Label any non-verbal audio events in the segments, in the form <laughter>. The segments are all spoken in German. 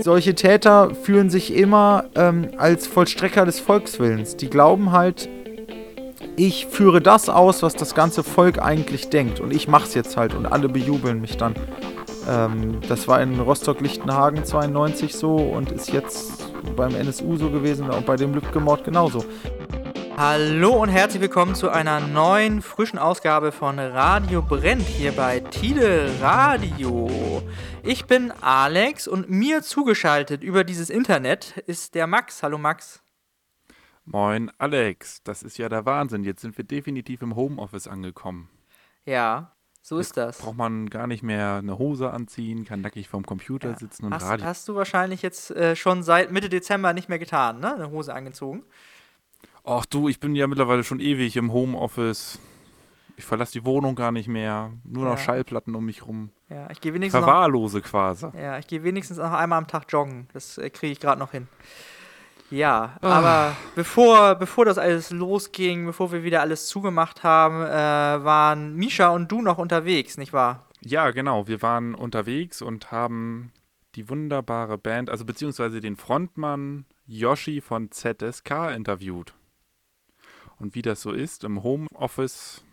Solche Täter fühlen sich immer ähm, als Vollstrecker des Volkswillens. Die glauben halt, ich führe das aus, was das ganze Volk eigentlich denkt. Und ich mach's jetzt halt und alle bejubeln mich dann. Ähm, das war in Rostock-Lichtenhagen 92 so und ist jetzt beim NSU so gewesen und bei dem Lübcke-Mord genauso. Hallo und herzlich willkommen zu einer neuen, frischen Ausgabe von Radio Brennt hier bei Tide Radio. Ich bin Alex und mir zugeschaltet über dieses Internet ist der Max. Hallo Max. Moin Alex, das ist ja der Wahnsinn. Jetzt sind wir definitiv im Homeoffice angekommen. Ja, so Jetzt ist das. Braucht man gar nicht mehr eine Hose anziehen, kann nackig vorm Computer Ja. sitzen und Hast, Radio. hast du wahrscheinlich jetzt äh, schon seit Mitte Dezember nicht mehr getan, ne? Eine Hose angezogen. Ach du, ich bin ja mittlerweile schon ewig im Homeoffice. Ich verlasse die Wohnung gar nicht mehr. Nur noch Ja. Schallplatten um mich rum. Ja, ich gehe wenigstens noch, Verwahrlose quasi. ja, ich gehe wenigstens noch einmal am Tag joggen. Das äh, kriege ich gerade noch hin. Ja, Ah. aber bevor, bevor das alles losging, bevor wir wieder alles zugemacht haben, äh, waren Misha und du noch unterwegs, nicht wahr? Ja, genau. Wir waren unterwegs und haben die wunderbare Band, also beziehungsweise den Frontmann Yoshi von ZSK interviewt. Und wie das so ist, im Homeoffice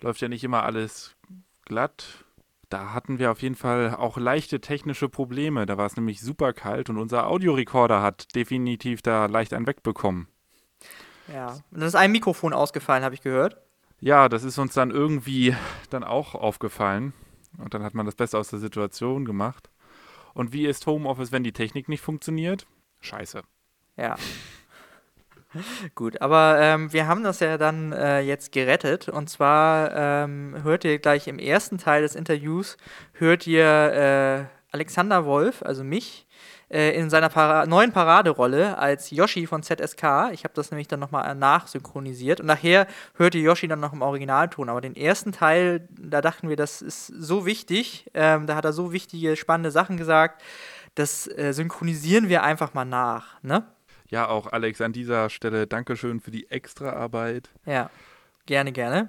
läuft ja nicht immer alles glatt. Da hatten wir auf jeden Fall auch leichte technische Probleme. Da war es nämlich super kalt und unser Audiorekorder hat definitiv da leicht einen wegbekommen. Ja. Und dann ist ein Mikrofon ausgefallen, habe ich gehört. Ja, das ist uns dann irgendwie dann auch aufgefallen. Und dann hat man das Beste aus der Situation gemacht. Und wie ist Homeoffice, wenn die Technik nicht funktioniert? Scheiße. Ja. Gut, aber ähm, wir haben das ja dann äh, jetzt gerettet. Und zwar ähm, hört ihr gleich im ersten Teil des Interviews, hört ihr äh, Alexander Wolf, also mich, äh, in seiner Para neuen Paraderolle als Yoshi von ZSK. Ich habe das nämlich dann nochmal nachsynchronisiert. Und nachher hört ihr Yoshi dann noch im Originalton. Aber den ersten Teil, da dachten wir, das ist so wichtig. Ähm, da hat er so wichtige, spannende Sachen gesagt. Das äh, synchronisieren wir einfach mal nach, ne? Ja, auch Alex an dieser Stelle Dankeschön für die Extraarbeit. Ja, gerne, gerne.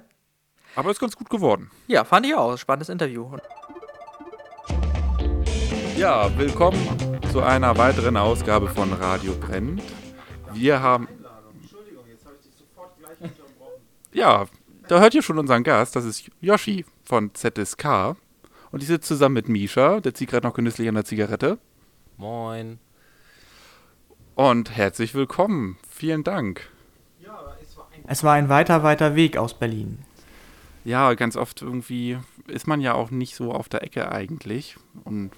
Aber ist ganz gut geworden. Ja, fand ich auch. Spannendes Interview. Ja, willkommen zu einer weiteren Ausgabe von Radio Brennt. Wir haben. Ja, da hört ihr schon unseren Gast. Das ist Yoshi von ZSK. Und die sitzt zusammen mit Misha. Der zieht gerade noch genüsslich an der Zigarette. Moin. Und herzlich willkommen. Vielen Dank. Es war ein weiter, weiter Weg aus Berlin. Ja, ganz oft irgendwie ist man ja auch nicht so auf der Ecke eigentlich. Und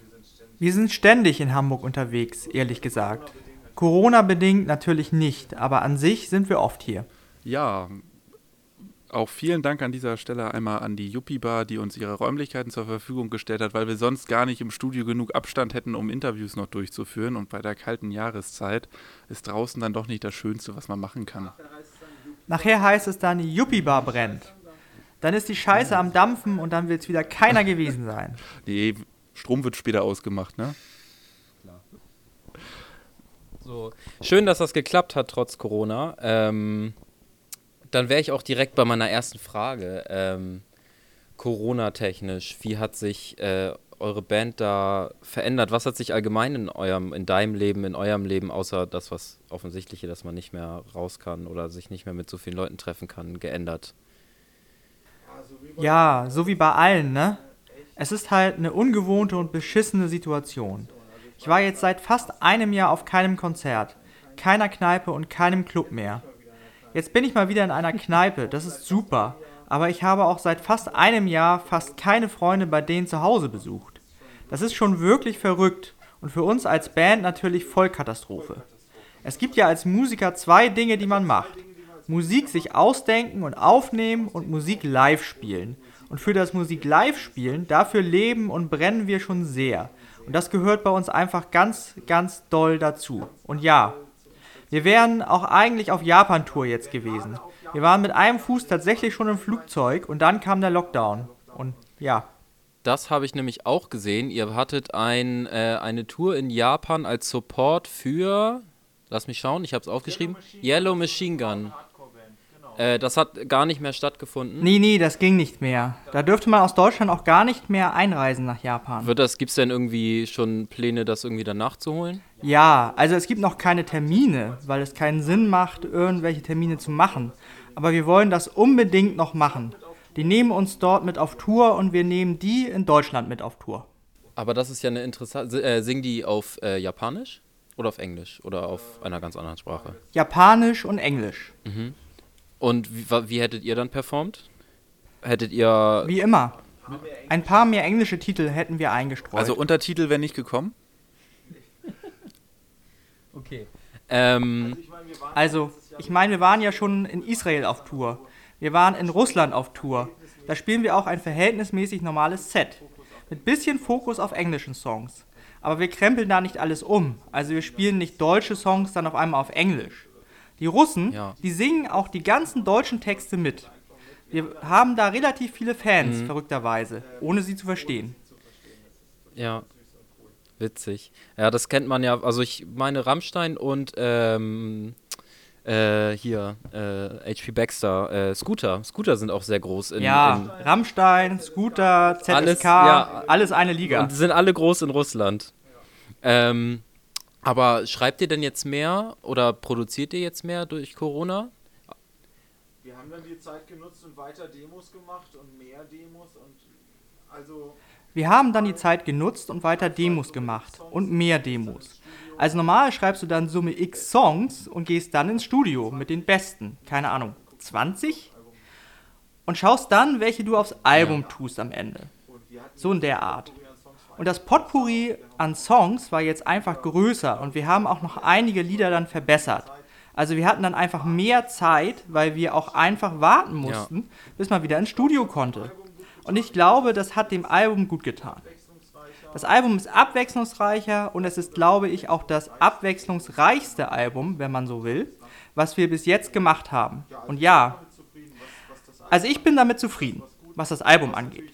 Wir sind ständig in Hamburg unterwegs, ehrlich gesagt. Corona-bedingt natürlich nicht, aber an sich sind wir oft hier. ja, auch vielen Dank an dieser Stelle einmal an die Yuppie Bar, die uns ihre Räumlichkeiten zur Verfügung gestellt hat, weil wir sonst gar nicht im Studio genug Abstand hätten, um Interviews noch durchzuführen. Und bei der kalten Jahreszeit ist draußen dann doch nicht das Schönste, was man machen kann. Nachher heißt es dann, die Yuppie-Bar brennt. Dann ist die Scheiße am Dampfen und dann wird es wieder keiner <laughs> gewesen sein. Nee, Strom wird später ausgemacht, ne? So. Schön, dass das geklappt hat, trotz Corona. Ähm, dann wäre ich auch direkt bei meiner ersten Frage. Ähm, Corona-technisch, wie hat sich äh, eure Band da verändert? Was hat sich allgemein in eurem, in deinem Leben, in eurem Leben, außer das, was offensichtliche, dass man nicht mehr raus kann oder sich nicht mehr mit so vielen Leuten treffen kann, geändert? Ja, so wie bei allen, ne? Es ist halt eine ungewohnte und beschissene Situation. Ich war jetzt seit fast einem Jahr auf keinem Konzert, keiner Kneipe und keinem Club mehr. Jetzt bin ich mal wieder in einer Kneipe, das ist super, aber ich habe auch seit fast einem Jahr fast keine Freunde bei denen zu Hause besucht. Das ist schon wirklich verrückt und für uns als Band natürlich Vollkatastrophe. Es gibt ja als Musiker zwei Dinge, die man macht. Musik sich ausdenken und aufnehmen und Musik live spielen. Und für das Musik live spielen, dafür leben und brennen wir schon sehr. Und das gehört bei uns einfach ganz, ganz doll dazu. Und ja, wir wären auch eigentlich auf Japan-Tour jetzt gewesen. Wir waren mit einem Fuß tatsächlich schon im Flugzeug und dann kam der Lockdown. Und ja, Das habe ich nämlich auch gesehen. Ihr hattet ein, äh, eine Tour in Japan als Support für, lass mich schauen, ich habe es aufgeschrieben, Yellow Machine Gun. Äh, das hat gar nicht mehr stattgefunden. Nee, nee, das ging nicht mehr. Da dürfte man aus Deutschland auch gar nicht mehr einreisen nach Japan. Wird das, gibt's denn irgendwie schon Pläne, das irgendwie dann nachzuholen? Ja, also es gibt noch keine Termine, weil es keinen Sinn macht, irgendwelche Termine zu machen. Aber wir wollen das unbedingt noch machen. Die nehmen uns dort mit auf Tour und wir nehmen die in Deutschland mit auf Tour. Aber das ist ja eine interessante. Äh, singen die auf äh, Japanisch oder auf Englisch oder auf einer ganz anderen Sprache? Japanisch und Englisch. Und wie, wie hättet ihr dann performt? Hättet ihr. Wie immer. Ein paar mehr englische Titel hätten wir eingestreut. Also Untertitel wäre nicht gekommen? <laughs> Okay. Ähm, Also, ich meine, wir waren ja schon in Israel auf Tour. Wir waren in Russland auf Tour. Da spielen wir auch ein verhältnismäßig normales Set. Mit bisschen Fokus auf englischen Songs. Aber wir krempeln da nicht alles um. Also wir spielen nicht deutsche Songs dann auf einmal auf Englisch. Die Russen, Ja. die singen auch die ganzen deutschen Texte mit. Wir haben da relativ viele Fans, verrückterweise, ohne sie zu verstehen. ja. Witzig. Ja, das kennt man ja. Also, ich meine, Rammstein und. Ähm, äh, hier, äh, HP Baxter, äh, Scooter. Scooter sind auch sehr groß in, Ja, Rammstein, Scooter, ZSK, Alles, alles, ja. eine in Liga. und sind alle groß in Russland. Ähm, aber schreibt ihr denn jetzt mehr oder produziert ihr jetzt mehr durch Corona? Wir haben dann die Zeit genutzt und weiter Demos gemacht und mehr Demos und also Wir haben dann die Zeit genutzt und weiter Demos gemacht und mehr Demos. Also normal schreibst du dann Summe X Songs und gehst dann ins Studio mit den besten, keine Ahnung, 20? Und schaust dann, welche du aufs Album tust am Ende. So in der Art. Und das Potpourri an Songs war jetzt einfach größer und wir haben auch noch einige Lieder dann verbessert. Also wir hatten dann einfach mehr Zeit, weil wir auch einfach warten mussten, bis man wieder ins Studio konnte. Und ich glaube, das hat dem Album gut getan. Das Album ist abwechslungsreicher und es ist, glaube ich, auch das abwechslungsreichste Album, wenn man so will, was wir bis jetzt gemacht haben. Und ja, also ich bin damit zufrieden, was das Album angeht.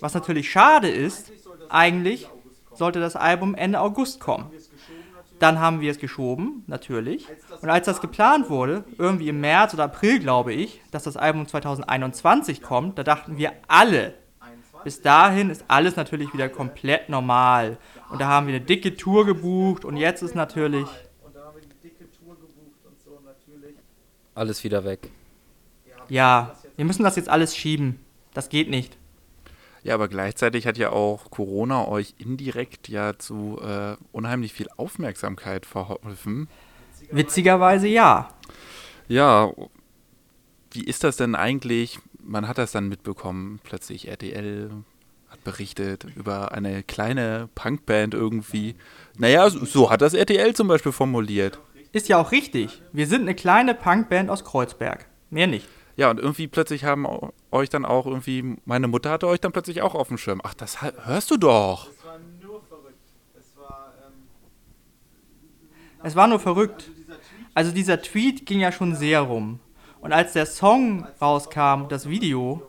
Was natürlich schade ist, eigentlich sollte das Album Ende August kommen. Dann haben wir es geschoben, natürlich. Und als das geplant wurde, irgendwie im März oder April, glaube ich, dass das Album 2021 kommt, da dachten wir alle, bis dahin ist alles natürlich wieder komplett normal. Und da haben wir eine dicke Tour gebucht und jetzt ist natürlich, Alles wieder weg. ja, wir müssen das jetzt alles schieben. Das geht nicht. Ja, aber gleichzeitig hat ja auch Corona euch indirekt ja zu äh, unheimlich viel Aufmerksamkeit verholfen. Witzigerweise ja. Ja, wie ist das denn eigentlich? Man hat das dann mitbekommen, plötzlich RTL hat berichtet über eine kleine Punkband irgendwie. Naja, so, so hat das RTL zum Beispiel formuliert. Ist ja auch richtig. Wir sind eine kleine Punkband aus Kreuzberg. Mehr nicht. Ja, und irgendwie plötzlich haben euch dann auch irgendwie, meine Mutter hatte euch dann plötzlich auch auf dem Schirm. Ach, das hörst du doch. es war nur verrückt. Es war ähm, Es war nur verrückt. Also dieser Tweet ging ja schon sehr rum. Und als der Song rauskam, das Video,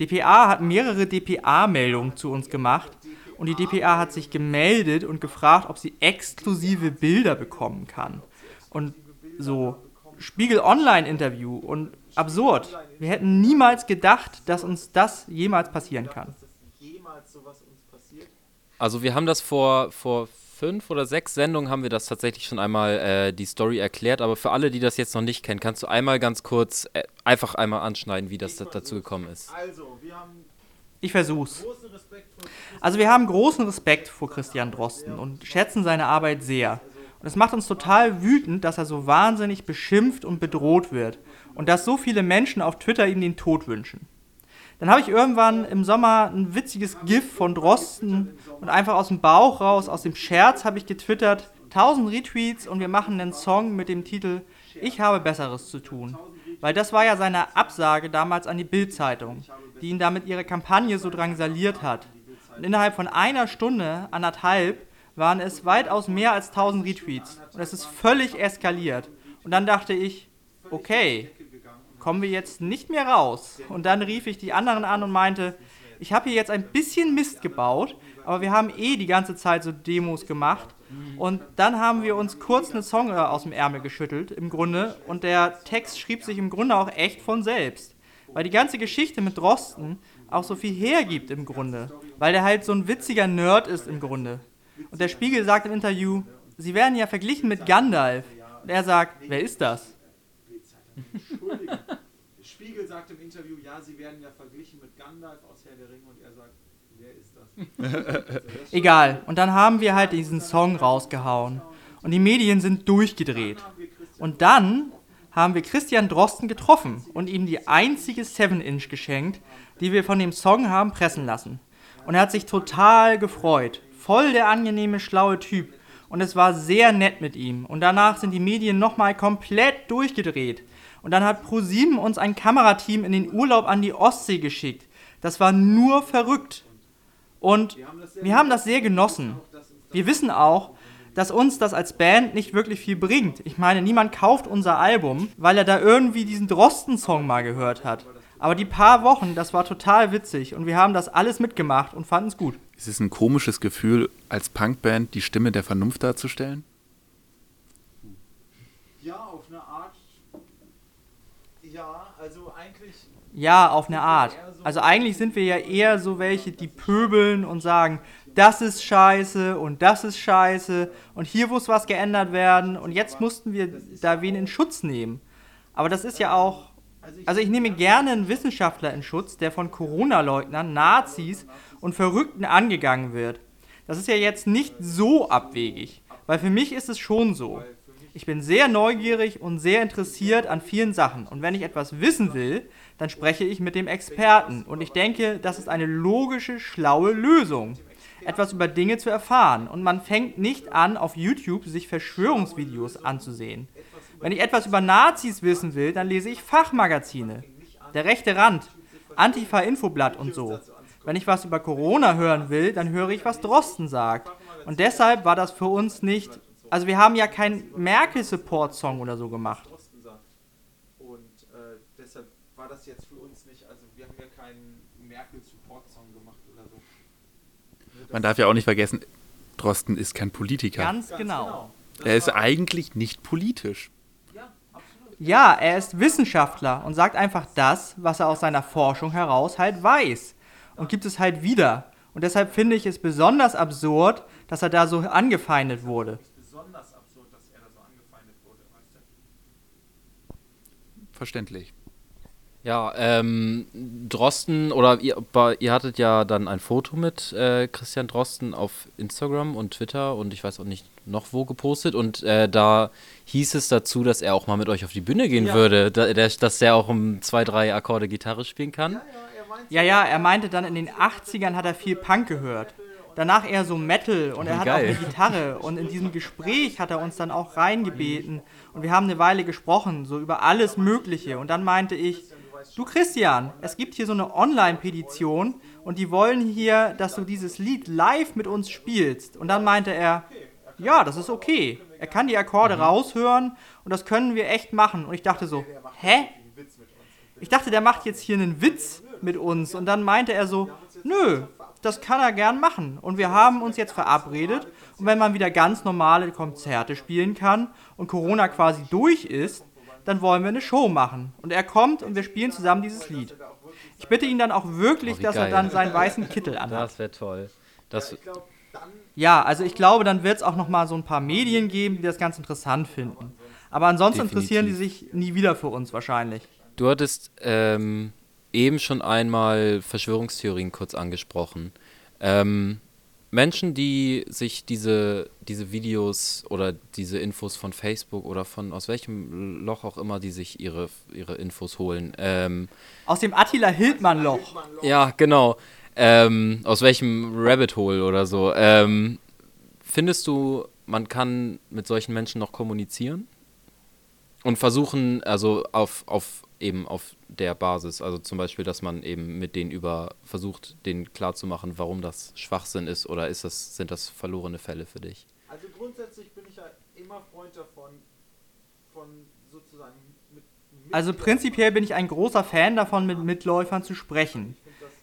DPA hat mehrere DPA-Meldungen zu uns gemacht. Und die DPA hat sich gemeldet und gefragt, ob sie exklusive Bilder bekommen kann. Und so Spiegel Online-Interview und absurd. Wir hätten niemals gedacht, dass uns das jemals passieren kann. Also wir haben das vor, vor fünf oder sechs Sendungen haben wir das tatsächlich schon einmal äh, die Story erklärt, aber für alle, die das jetzt noch nicht kennen, kannst du einmal ganz kurz äh, einfach einmal anschneiden, wie das da- dazu gekommen ist. Also, wir haben Ich versuch's. großen Respekt vor Also wir haben großen Respekt vor Christian Drosten und schätzen seine Arbeit sehr. Und es macht uns total wütend, dass er so wahnsinnig beschimpft und bedroht wird und dass so viele Menschen auf Twitter ihm den Tod wünschen. Dann habe ich irgendwann im Sommer ein witziges GIF von Drosten und einfach aus dem Bauch raus, aus dem Scherz habe ich getwittert, 1000 Retweets und wir machen einen Song mit dem Titel Ich habe Besseres zu tun. Weil das war ja seine Absage damals an die Bild-Zeitung, die ihn damit ihre Kampagne so drangsaliert hat. Und innerhalb von einer Stunde, anderthalb, waren es weitaus mehr als 1000 Retweets. Und es ist völlig eskaliert. Und dann dachte ich, okay, kommen wir jetzt nicht mehr raus. Und dann rief ich die anderen an und meinte, ich habe hier jetzt ein bisschen Mist gebaut, aber wir haben eh die ganze Zeit so Demos gemacht. Und dann haben wir uns kurz einen Song äh, aus dem Ärmel geschüttelt, im Grunde. Und der Text schrieb sich im Grunde auch echt von selbst. Weil die ganze Geschichte mit Drosten auch so viel hergibt im Grunde. Weil der halt so ein witziger Nerd ist im Grunde. Und der Spiegel sagt im Interview, sie werden ja verglichen mit Gandalf. Und er sagt, wer ist das? <laughs> Sagt im Interview, ja, sie werden ja verglichen mit Gandalf aus Herr der Ringe und er sagt, wer ist das? <laughs> <laughs> Egal. Und dann haben wir halt diesen Song rausgehauen. Und die Medien sind durchgedreht. Und dann haben wir Christian Drosten getroffen und ihm die einzige 7-Inch geschenkt, die wir von dem Song haben pressen lassen. Und er hat sich total gefreut. Voll der angenehme, schlaue Typ. Und es war sehr nett mit ihm. Und danach sind die Medien nochmal komplett durchgedreht. Und dann hat ProSieben uns ein Kamerateam in den Urlaub an die Ostsee geschickt. Das war nur verrückt. Und wir haben das sehr genossen. Wir wissen auch, dass uns das als Band nicht wirklich viel bringt. Ich meine, niemand kauft unser Album, weil er da irgendwie diesen Drosten-Song mal gehört hat. Aber die paar Wochen, das war total witzig und wir haben das alles mitgemacht und fanden es gut. Es ist ein komisches Gefühl, als Punkband die Stimme der Vernunft darzustellen. Ja, auf eine Art. Ja, also eigentlich. Ja, auf eine Art. Also eigentlich sind wir ja eher so welche, die pöbeln und sagen, das ist scheiße und das ist scheiße und hier muss was geändert werden und jetzt mussten wir da wen in Schutz nehmen. Aber das ist ja auch, also ich nehme gerne einen Wissenschaftler in Schutz, der von Corona-Leugnern, Nazis und Verrückten angegangen wird. Das ist ja jetzt nicht so abwegig, weil für mich ist es schon so. Ich bin sehr neugierig und sehr interessiert an vielen Sachen und wenn ich etwas wissen will, dann spreche ich mit dem Experten und ich denke, das ist eine logische, schlaue Lösung etwas über Dinge zu erfahren und man fängt nicht an, auf YouTube sich Verschwörungsvideos anzusehen. Wenn ich etwas über Nazis wissen will, dann lese ich Fachmagazine. Der rechte Rand, Antifa-Infoblatt und so. Wenn ich was über Corona hören will, dann höre ich, was Drosten sagt. Und deshalb war das für uns nicht. Also, wir haben ja keinen Merkel-Support-Song oder so gemacht. Und äh, deshalb war das jetzt für uns nicht, also wir haben ja keinen Merkel-Support-Song gemacht oder so. Man darf ja auch nicht vergessen, Drosten ist kein Politiker. Ganz genau. er ist eigentlich nicht politisch. Ja, er ist Wissenschaftler und sagt einfach das, was er aus seiner Forschung heraus halt weiß. Und gibt es halt wieder. Und deshalb finde ich es besonders absurd, dass er da so angefeindet wurde. Besonders absurd, dass er da so angefeindet wurde, weißt du? Verständlich. Ja, ähm, Drosten, oder ihr, ihr hattet ja dann ein Foto mit äh, Christian Drosten auf Instagram und Twitter und ich weiß auch nicht noch wo gepostet und äh, da hieß es dazu, dass er auch mal mit euch auf die Bühne gehen würde, da, der, dass der auch um zwei, drei Akkorde Gitarre spielen kann. Ja, ja, er meinte dann in den 80ern hat er viel Punk gehört. Danach eher so Metal und er hat geil. auch eine Gitarre. Und in diesem Gespräch hat er uns dann auch reingebeten. Und wir haben eine Weile gesprochen, so über alles Mögliche. Und dann meinte ich, du Christian, es gibt hier so eine Online-Petition und die wollen hier, dass du dieses Lied live mit uns spielst. Und dann meinte er, ja, das ist okay. Er kann die Akkorde raushören und das können wir echt machen. Und ich dachte so, hä? Ich dachte, der macht jetzt hier einen Witz mit uns. Und dann meinte er so, nö, das kann er gern machen. Und wir haben uns jetzt verabredet. Und wenn man wieder ganz normale Konzerte spielen kann und Corona quasi durch ist, dann wollen wir eine Show machen. Und er kommt und wir spielen zusammen dieses Lied. Ich bitte ihn dann auch wirklich, Oh, dass er dann seinen weißen Kittel anhat. Das wäre toll. Das, Ja, also ich glaube, dann wird es auch noch mal so ein paar Medien geben, die das ganz interessant finden. Aber ansonsten interessieren die sich nie wieder für uns wahrscheinlich. Du hattest ähm, eben schon einmal Verschwörungstheorien kurz angesprochen. Ähm, Menschen, die sich diese, diese Videos oder diese Infos von Facebook oder von aus welchem Loch auch immer, die sich ihre, ihre Infos holen. Ähm, Aus dem Attila Hildmann-Loch. ja, genau. Ähm, aus welchem Rabbit Hole oder so. Ähm, findest du, man kann mit solchen Menschen noch kommunizieren? Und versuchen, also auf, auf eben auf der Basis, also zum Beispiel, dass man eben mit denen über versucht, denen klarzumachen, warum das Schwachsinn ist oder ist das, sind das verlorene Fälle für dich? Also grundsätzlich bin ich ja immer Freund davon, von sozusagen mit. mit Also prinzipiell bin ich ein großer Fan davon, mit Mitläufern zu sprechen.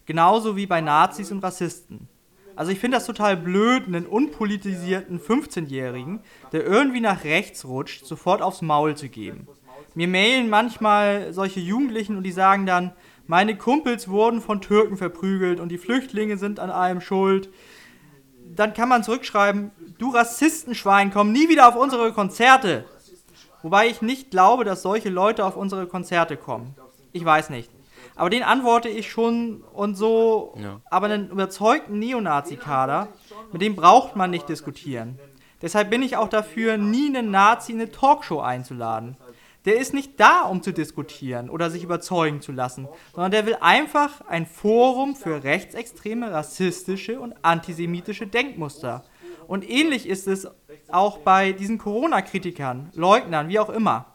Genauso wie bei Nazis und Rassisten. Also ich finde das total blöd, einen unpolitisierten 15-Jährigen, der irgendwie nach rechts rutscht, sofort aufs Maul zu geben. Mir mailen manchmal solche Jugendlichen und die sagen dann, meine Kumpels wurden von Türken verprügelt und die Flüchtlinge sind an allem schuld. Dann kann man zurückschreiben, du Rassistenschwein, komm nie wieder auf unsere Konzerte. Wobei ich nicht glaube, dass solche Leute auf unsere Konzerte kommen. Ich weiß nicht. Aber den antworte ich schon und so. Ja. Aber einen überzeugten Neonazi-Kader, mit dem braucht man nicht diskutieren. Deshalb bin ich auch dafür, nie einen Nazi in eine Talkshow einzuladen. Der ist nicht da, um zu diskutieren oder sich überzeugen zu lassen, sondern der will einfach ein Forum für rechtsextreme, rassistische und antisemitische Denkmuster. Und ähnlich ist es auch bei diesen Corona-Kritikern, Leugnern, wie auch immer.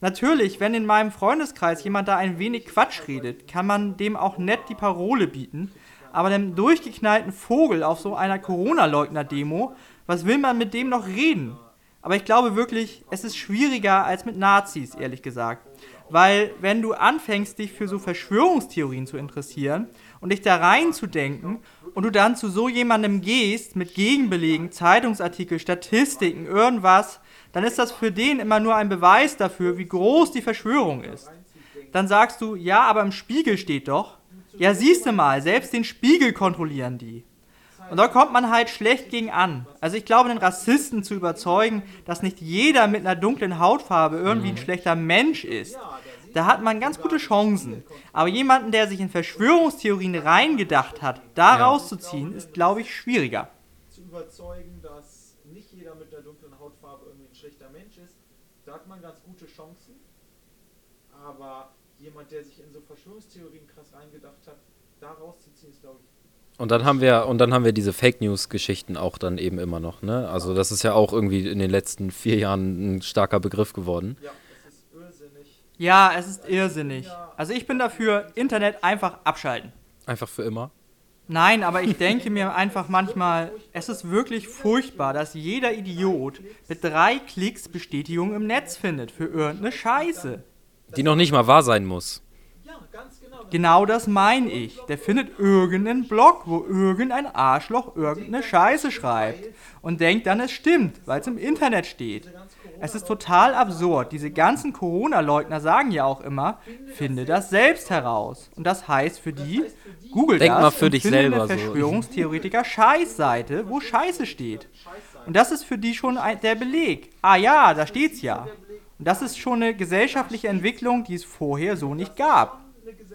Natürlich, wenn in meinem Freundeskreis jemand da ein wenig Quatsch redet, kann man dem auch nett die Parole bieten. Aber dem durchgeknallten Vogel auf so einer Corona-Leugner-Demo, was will man mit dem noch reden? Aber ich glaube wirklich, es ist schwieriger als mit Nazis, ehrlich gesagt. Weil wenn du anfängst, dich für so Verschwörungstheorien zu interessieren und dich da reinzudenken und du dann zu so jemandem gehst mit Gegenbelegen, Zeitungsartikel, Statistiken, irgendwas, dann ist das für den immer nur ein Beweis dafür, wie groß die Verschwörung ist. Dann sagst du, ja, aber im Spiegel steht doch. Ja, siehst du mal, selbst den Spiegel kontrollieren die. Und da kommt man halt schlecht gegen an. Also ich glaube, den Rassisten zu überzeugen, dass nicht jeder mit einer dunklen Hautfarbe irgendwie ein schlechter Mensch ist, da hat man ganz gute Chancen. Aber jemanden, der sich in Verschwörungstheorien reingedacht hat, da Ja. rauszuziehen, ist, glaube ich, schwieriger. zu überzeugen, dass nicht jeder mit einer dunklen Hautfarbe irgendwie ein schlechter Mensch ist, da hat man ganz gute Chancen. Aber jemand, der sich in so Verschwörungstheorien krass reingedacht hat, da rauszuziehen, ist, glaube ich, Und dann haben wir, und dann haben wir diese Fake News-Geschichten auch dann eben immer noch, ne? Also das ist ja auch irgendwie in den letzten vier Jahren ein starker Begriff geworden. ja, es ist irrsinnig. Ja, es ist irrsinnig. Also ich bin dafür, Internet einfach abschalten. Einfach für immer. Nein, aber ich denke mir einfach manchmal, es ist wirklich furchtbar, dass jeder Idiot mit drei Klicks Bestätigung im Netz findet für irgendeine Scheiße. Die noch nicht mal wahr sein muss. Genau. Das meine ich. Der findet irgendeinen Blog, wo irgendein Arschloch irgendeine Scheiße schreibt und denkt dann, es stimmt, weil es im Internet steht. Es ist total absurd. Diese ganzen Corona-Leugner sagen ja auch immer, finde das selbst heraus. Und das heißt für die, google Denk das mal für und dich finde selber eine. Verschwörungstheoretiker Scheißseite, wo Scheiße steht. Und das ist für die schon der Beleg. Ah ja, da steht's ja. Und das ist schon eine gesellschaftliche Entwicklung, die es vorher so nicht gab.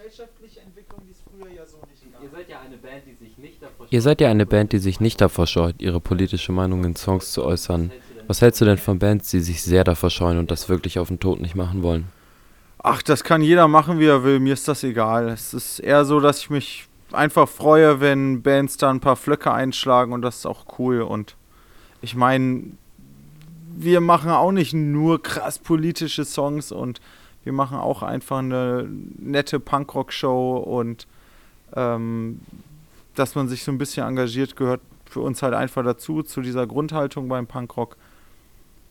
Gesellschaftliche Entwicklung, die es früher ja so nicht gab. Ihr seid ja eine Band, die sich nicht davor Ihr seid ja eine Band, die sich nicht davor scheut, ihre politische Meinung in Songs zu äußern. Was hältst du denn von Bands, die sich sehr davor scheuen und das wirklich auf den Tod nicht machen wollen? Ach, das kann jeder machen, wie er will. Mir ist das egal. Es ist eher so, dass ich mich einfach freue, wenn Bands da ein paar Flöcke einschlagen und das ist auch cool. Und ich meine, wir machen auch nicht nur krass politische Songs und wir machen auch einfach eine nette Punkrock-Show und ähm, dass man sich so ein bisschen engagiert, gehört für uns halt einfach dazu, zu dieser Grundhaltung beim Punkrock.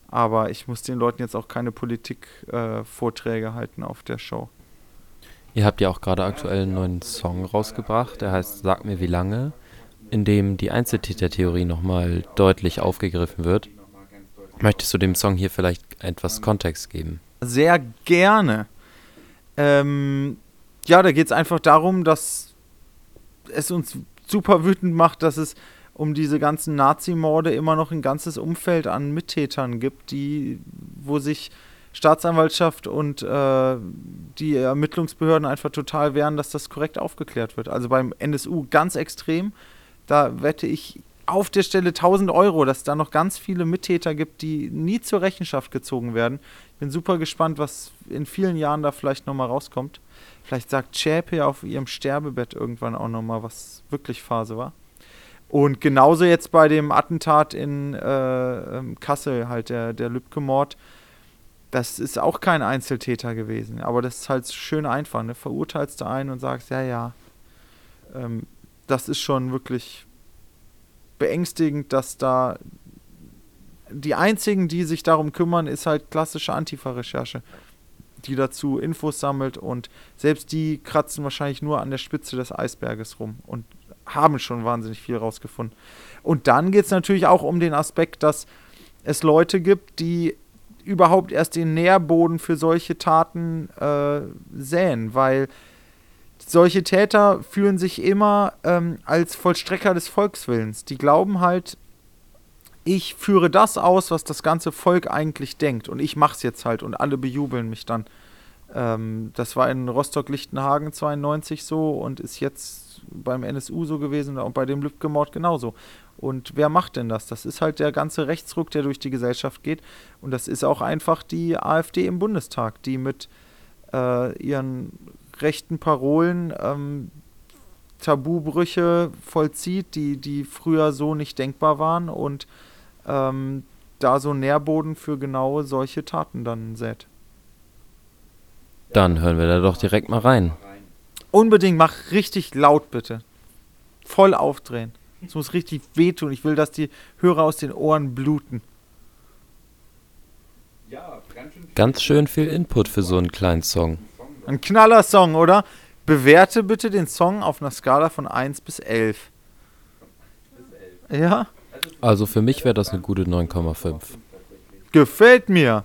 Aber ich muss den Leuten jetzt auch keine Politik-Vorträge äh, halten auf der Show. Ihr habt ja auch gerade aktuell einen neuen Song rausgebracht, der heißt Sag mir wie lange, in dem die Einzeltätertheorie nochmal deutlich aufgegriffen wird. Möchtest du dem Song hier vielleicht etwas Kontext geben? Sehr gerne. Ähm, ja, da geht es einfach darum, dass es uns super wütend macht, dass es um diese ganzen Nazi-Morde immer noch ein ganzes Umfeld an Mittätern gibt, die, wo sich Staatsanwaltschaft und äh, die Ermittlungsbehörden einfach total wehren, dass das korrekt aufgeklärt wird. Also beim NSU ganz extrem. Da wette ich auf der Stelle 1000 Euro, dass da noch ganz viele Mittäter gibt, die nie zur Rechenschaft gezogen werden. Bin super gespannt, was in vielen Jahren da vielleicht nochmal rauskommt. Vielleicht sagt Schäpe auf ihrem Sterbebett irgendwann auch nochmal, was wirklich Phase war. Und genauso jetzt bei dem Attentat in äh, ähm, Kassel, halt der, der Lübcke-Mord. Das ist auch kein Einzeltäter gewesen. Aber das ist halt schön einfach. Ne? Verurteilst du einen und sagst, ja, ja. Ähm, das ist schon wirklich beängstigend, dass da die einzigen, die sich darum kümmern, ist halt klassische Antifa-Recherche, die dazu Infos sammelt und selbst die kratzen wahrscheinlich nur an der Spitze des Eisberges rum und haben schon wahnsinnig viel rausgefunden. Und dann geht es natürlich auch um den Aspekt, dass es Leute gibt, die überhaupt erst den Nährboden für solche Taten äh, säen, weil solche Täter fühlen sich immer ähm, als Vollstrecker des Volkswillens. Die glauben halt, ich führe das aus, was das ganze Volk eigentlich denkt und ich mach's jetzt halt und alle bejubeln mich dann. Ähm, das war in Rostock-Lichtenhagen 92 so und ist jetzt beim NSU so gewesen und bei dem Lübcke-Mord genauso. Und wer macht denn das? Das ist halt der ganze Rechtsruck, der durch die Gesellschaft geht. Und das ist auch einfach die AfD im Bundestag, die mit äh, ihren rechten Parolen ähm, Tabubrüche vollzieht, die, die früher so nicht denkbar waren und ähm, da so Nährboden für genau solche Taten dann sät. Dann hören wir da doch direkt mal rein. Unbedingt, mach richtig laut bitte. Voll aufdrehen. Es muss richtig wehtun. Ich will, dass die Hörer aus den Ohren bluten. Ganz schön viel Input für so einen kleinen Song. Ein Knaller-Song, oder? Bewerte bitte den Song auf einer Skala von 1 bis 11. Ja? Also für mich wäre das eine gute 9,5. Gefällt mir.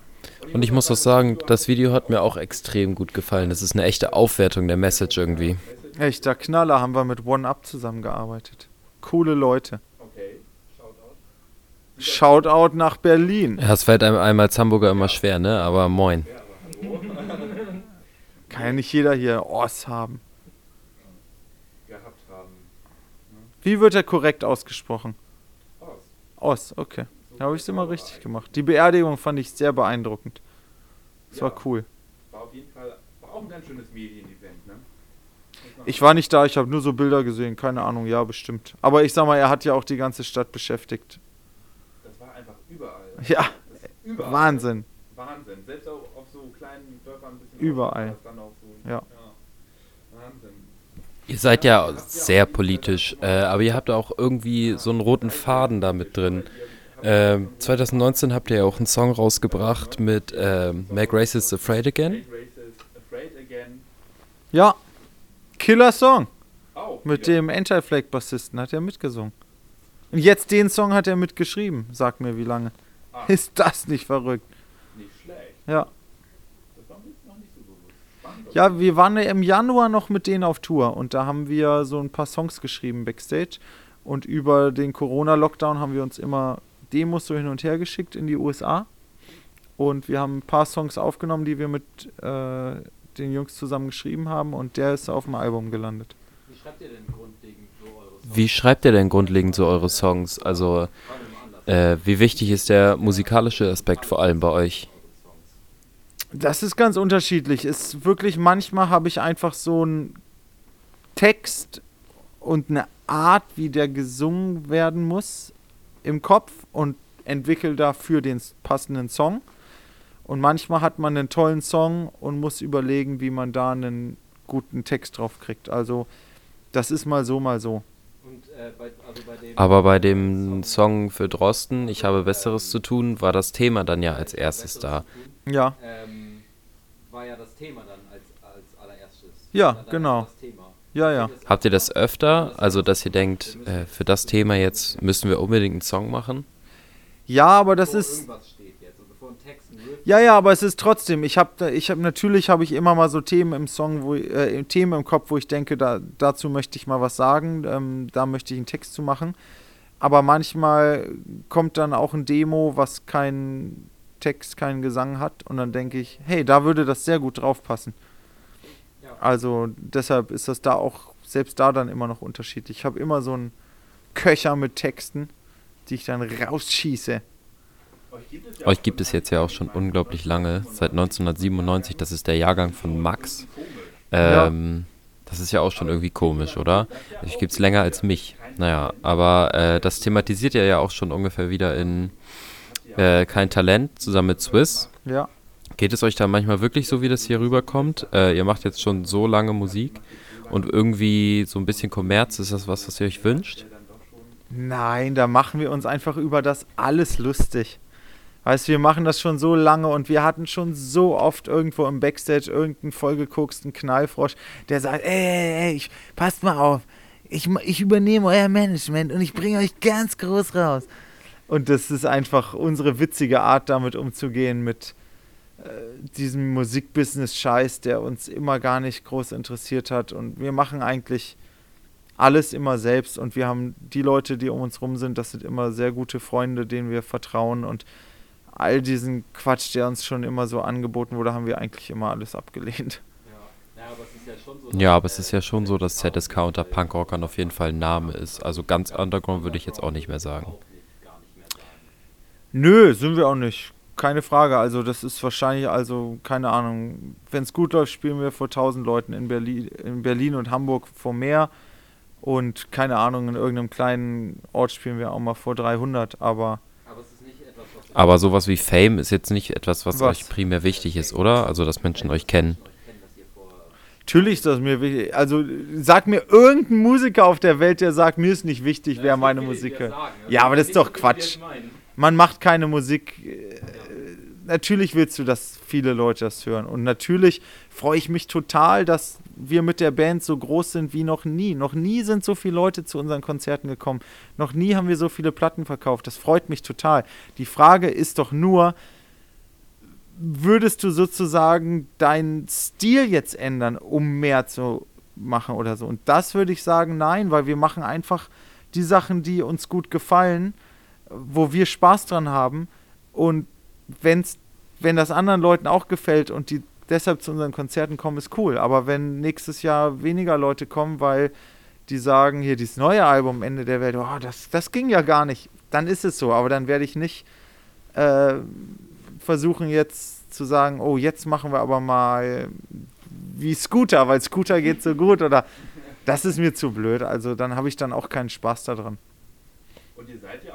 Und ich muss auch sagen, das Video hat mir auch extrem gut gefallen. Das ist eine echte Aufwertung der Message irgendwie. Echter Knaller haben wir mit One Up zusammengearbeitet. Coole Leute. Shoutout nach Berlin. Ja, es fällt einem, einem als Hamburger immer schwer, ne? Aber moin. Kann ja nicht jeder hier Oss haben. Wie wird er korrekt ausgesprochen? Oss, okay. Da habe ich es immer richtig gemacht. Die Beerdigung fand ich sehr beeindruckend. Das war cool. War auf jeden Fall war auch ein ganz schönes Medienevent, ne? Ich war nicht da, ich habe nur so Bilder gesehen. Keine Ahnung, ja, bestimmt. Aber ich sag mal, er hat ja auch die ganze Stadt beschäftigt. Das war einfach überall. <laughs> Ja, überall. Wahnsinn. Wahnsinn. Selbst auch auf so kleinen Dörfern ein bisschen. Überall. auch so. Ja. Wahnsinn. Ihr seid ja sehr politisch, äh, aber ihr habt auch irgendwie so einen roten Faden da mit drin. Ähm, 2019 habt ihr ja auch einen Song rausgebracht mit ähm, Make Racists Afraid Again. Make Racist Afraid Again. Ja, Killer Song. Mit dem Anti-Flag-Bassisten hat er mitgesungen. Und jetzt den Song hat er mitgeschrieben. Sag mir, wie lange. Ah. Ist das nicht verrückt? Nicht schlecht. Ja. Das war mir noch nicht so bewusst. Spannend. Ja, wir waren ja im Januar noch mit denen auf Tour und da haben wir so ein paar Songs geschrieben backstage. Und über den Corona-Lockdown haben wir uns immer Demos so hin und her geschickt in die USA. Und wir haben ein paar Songs aufgenommen, die wir mit äh, den Jungs zusammen geschrieben haben und der ist auf dem Album gelandet. Wie schreibt ihr denn grundlegend so eure Songs? Also, äh, wie wichtig ist der musikalische Aspekt vor allem bei euch? Das ist ganz unterschiedlich. Ist wirklich, manchmal habe ich einfach so einen Text und eine Art, wie der gesungen werden muss, im Kopf und entwickle dafür den passenden Song. Und manchmal hat man einen tollen Song und muss überlegen, wie man da einen guten Text drauf kriegt. Also, das ist mal so, mal so. Aber bei dem Song für Drosten, Ich habe Besseres zu tun, war das Thema dann ja als erstes da. Ja, ähm, Thema dann als, als allererstes. Ja, Dann genau. Das Thema. ja, ja. Habt ihr das öfter? Also, dass ihr denkt, äh, für das Thema jetzt müssen wir unbedingt einen Song machen? Ja, aber das Bevor ist. irgendwas steht jetzt und bevor ein Text ein Riff Ja, ja, aber es ist trotzdem, ich habe ich habe natürlich habe ich immer mal so Themen im Song, wo äh, Themen im Kopf, wo ich denke, da, dazu möchte ich mal was sagen, ähm, da möchte ich einen Text zu machen. Aber manchmal kommt dann auch ein Demo, was keinen Text, keinen Gesang hat und dann denke ich, hey, da würde das sehr gut drauf passen. Ja. Also deshalb ist das da auch selbst da dann immer noch unterschiedlich. Ich habe immer so einen Köcher mit Texten, die ich dann rausschieße. Euch gibt es jetzt ja auch schon unglaublich lange, seit 1997, das ist der Jahrgang von Max. Ähm, Das ist ja auch schon irgendwie komisch, oder? Euch gibt es länger als mich. Naja, aber äh, das thematisiert ihr ja auch schon ungefähr wieder in äh, Kein Talent zusammen mit Swiss. Ja. Geht es euch da manchmal wirklich so, wie das hier rüberkommt? Äh, ihr macht jetzt schon so lange Musik und irgendwie so ein bisschen Kommerz, ist das was, was ihr euch wünscht? Nein, da machen wir uns einfach über das alles lustig. Weißt du, wir machen das schon so lange und wir hatten schon so oft irgendwo im Backstage irgendeinen vollgegucksten Knallfrosch, der sagt, ey, ey, ey, ich, passt mal auf, ich, ich übernehme euer Management und ich bringe euch ganz groß raus. Und das ist einfach unsere witzige Art, damit umzugehen, mit äh, diesem Musikbusiness-Scheiß, der uns immer gar nicht groß interessiert hat. Und wir machen eigentlich alles immer selbst und wir haben die Leute, die um uns rum sind, das sind immer sehr gute Freunde, denen wir vertrauen und all diesen Quatsch, der uns schon immer so angeboten wurde, haben wir eigentlich immer alles abgelehnt. Ja, aber es ist ja schon so, dass ZSK unter Punkrockern auf jeden Fall ein Name ist. Also ganz underground würde ich jetzt auch nicht mehr sagen. Nö, sind wir auch nicht. Keine Frage. Also das ist wahrscheinlich, also keine Ahnung, wenn es gut läuft, spielen wir vor 1000 Leuten in Berlin, in Berlin und Hamburg vor mehr. Und keine Ahnung, in irgendeinem kleinen Ort spielen wir auch mal vor 300, aber Aber sowas wie Fame ist jetzt nicht etwas, was, Was? euch primär wichtig ist, oder? Also, dass Menschen euch kennen. natürlich ist das mir wichtig. Also sag mir irgendein Musiker auf der Welt, der sagt, mir ist nicht wichtig, wer meine Musik hört. Ja, aber das ist doch Quatsch. Man macht keine Musik. äh, Natürlich willst du, dass viele Leute das hören. Und natürlich freue ich mich total, dass wir mit der Band so groß sind wie noch nie. Noch nie sind so viele Leute zu unseren Konzerten gekommen. Noch nie haben wir so viele Platten verkauft. Das freut mich total. Die Frage ist doch nur, würdest du sozusagen deinen Stil jetzt ändern, um mehr zu machen oder so? Und das würde ich sagen, nein, weil wir machen einfach die Sachen, die uns gut gefallen, wo wir Spaß dran haben. Und wenn's, wenn das anderen Leuten auch gefällt und die deshalb zu unseren Konzerten kommen, ist cool. Aber wenn nächstes Jahr weniger Leute kommen, weil die sagen, hier dieses neue Album Ende der Welt, oh, das, das ging ja gar nicht, dann ist es so. Aber dann werde ich nicht äh, versuchen jetzt zu sagen, oh, jetzt machen wir aber mal wie Scooter, weil Scooter geht so gut oder das ist mir zu blöd. Also dann habe ich dann auch keinen Spaß daran. Und ihr seid ja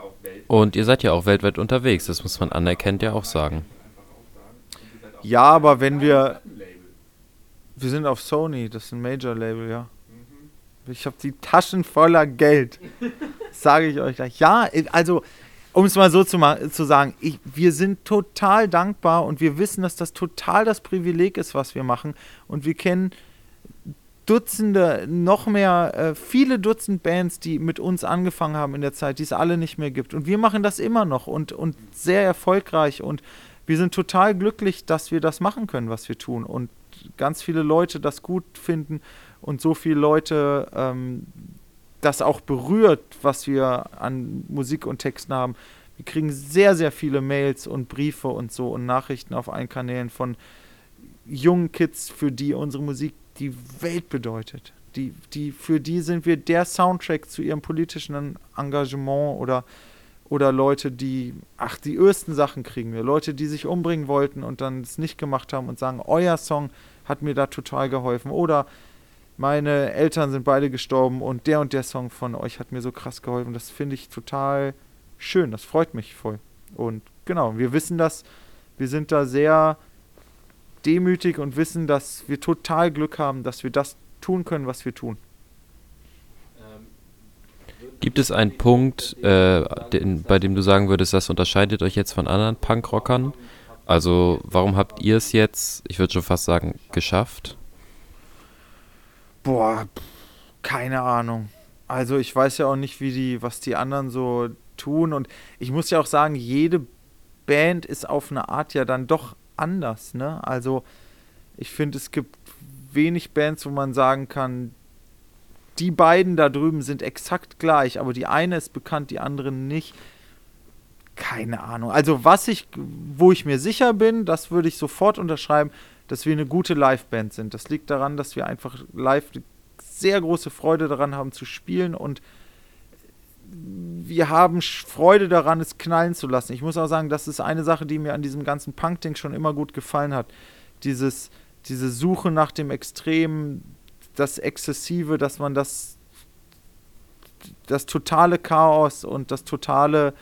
auch weltweit unterwegs, das muss man anerkennt ja auch sagen. Ja, aber wenn wir. Wir sind auf Sony, das ist ein Major-Label, ja. Ich habe die Taschen voller Geld. <laughs> Sage ich euch gleich. Ja, also, um es mal so zu, ma zu sagen, ich, wir sind total dankbar und wir wissen, dass das total das Privileg ist, was wir machen. Und wir kennen Dutzende, noch mehr, äh, viele Dutzend Bands, die mit uns angefangen haben in der Zeit, die es alle nicht mehr gibt. Und wir machen das immer noch und, und sehr erfolgreich. Und wir sind total glücklich, dass wir das machen können, was wir tun. Und ganz viele Leute das gut finden und so viele Leute ähm, das auch berührt, was wir an Musik und Texten haben. Wir kriegen sehr, sehr viele Mails und Briefe und so und Nachrichten auf allen Kanälen von jungen Kids, für die unsere Musik die Welt bedeutet. Die, die, für die sind wir der Soundtrack zu ihrem politischen Engagement oder, oder Leute, die, ach, die ersten Sachen kriegen wir. Leute, die sich umbringen wollten und dann es nicht gemacht haben und sagen, euer Song hat mir da total geholfen. Oder meine Eltern sind beide gestorben und der und der Song von euch hat mir so krass geholfen. Das finde ich total schön. Das freut mich voll. Und genau, wir wissen das. Wir sind da sehr demütig und wissen, dass wir total Glück haben, dass wir das tun können, was wir tun. Gibt es einen Punkt, äh, den, bei dem du sagen würdest, das unterscheidet euch jetzt von anderen Punkrockern? Also warum habt ihr es jetzt, ich würde schon fast sagen, geschafft? Boah, keine Ahnung. Also ich weiß ja auch nicht, wie die, was die anderen so tun. Und ich muss ja auch sagen, jede Band ist auf eine Art ja dann doch anders, ne? Also ich finde, es gibt wenig Bands, wo man sagen kann, die beiden da drüben sind exakt gleich, aber die eine ist bekannt, die andere nicht. Keine Ahnung. Also was ich, wo ich mir sicher bin, das würde ich sofort unterschreiben, dass wir eine gute Liveband sind. Das liegt daran, dass wir einfach live sehr große Freude daran haben zu spielen und wir haben Freude daran, es knallen zu lassen. Ich muss auch sagen, das ist eine Sache, die mir an diesem ganzen Punk-Ding schon immer gut gefallen hat. Dieses, diese Suche nach dem Extrem, das Exzessive, dass man das, das totale Chaos und das totale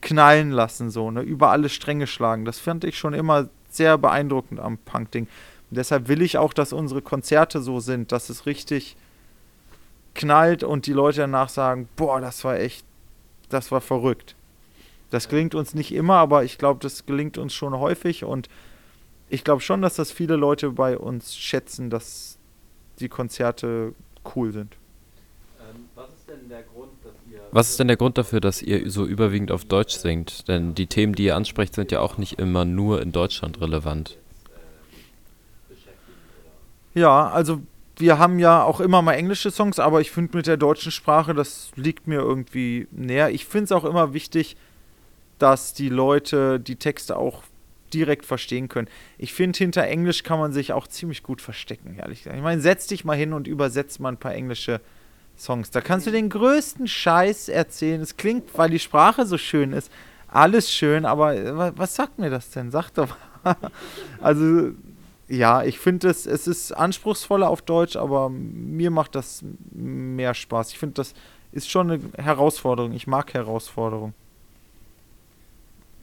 Knallen lassen, so, ne, über alle Stränge schlagen. Das fand ich schon immer sehr beeindruckend am Punk-Ding. Deshalb will ich auch, dass unsere Konzerte so sind, dass es richtig knallt und die Leute danach sagen, boah, das war echt, das war verrückt. Das gelingt uns nicht immer, aber ich glaube, das gelingt uns schon häufig und ich glaube schon, dass das viele Leute bei uns schätzen, dass die Konzerte cool sind. Ähm, denn der Grund, dass ihr. Was ist denn der Grund dafür, dass ihr so überwiegend auf Deutsch singt? Denn die Themen, die ihr ansprecht, sind ja auch nicht immer nur in Deutschland relevant. Ja, also wir haben ja auch immer mal englische Songs, aber ich finde mit der deutschen Sprache, das liegt mir irgendwie näher. Ich finde es auch immer wichtig, dass die Leute die Texte auch direkt verstehen können. Ich finde, hinter Englisch kann man sich auch ziemlich gut verstecken, ehrlich gesagt. Ich meine, setz dich mal hin und übersetz mal ein paar englische Songs. Da kannst du den größten Scheiß erzählen. Es klingt, weil die Sprache so schön ist, alles schön, aber äh, wa- was sagt mir das denn? Sag doch mal. <laughs> Also, ja, ich finde es, es ist anspruchsvoller auf Deutsch, aber mir macht das mehr Spaß. Ich finde, das ist schon eine Herausforderung. Ich mag Herausforderungen.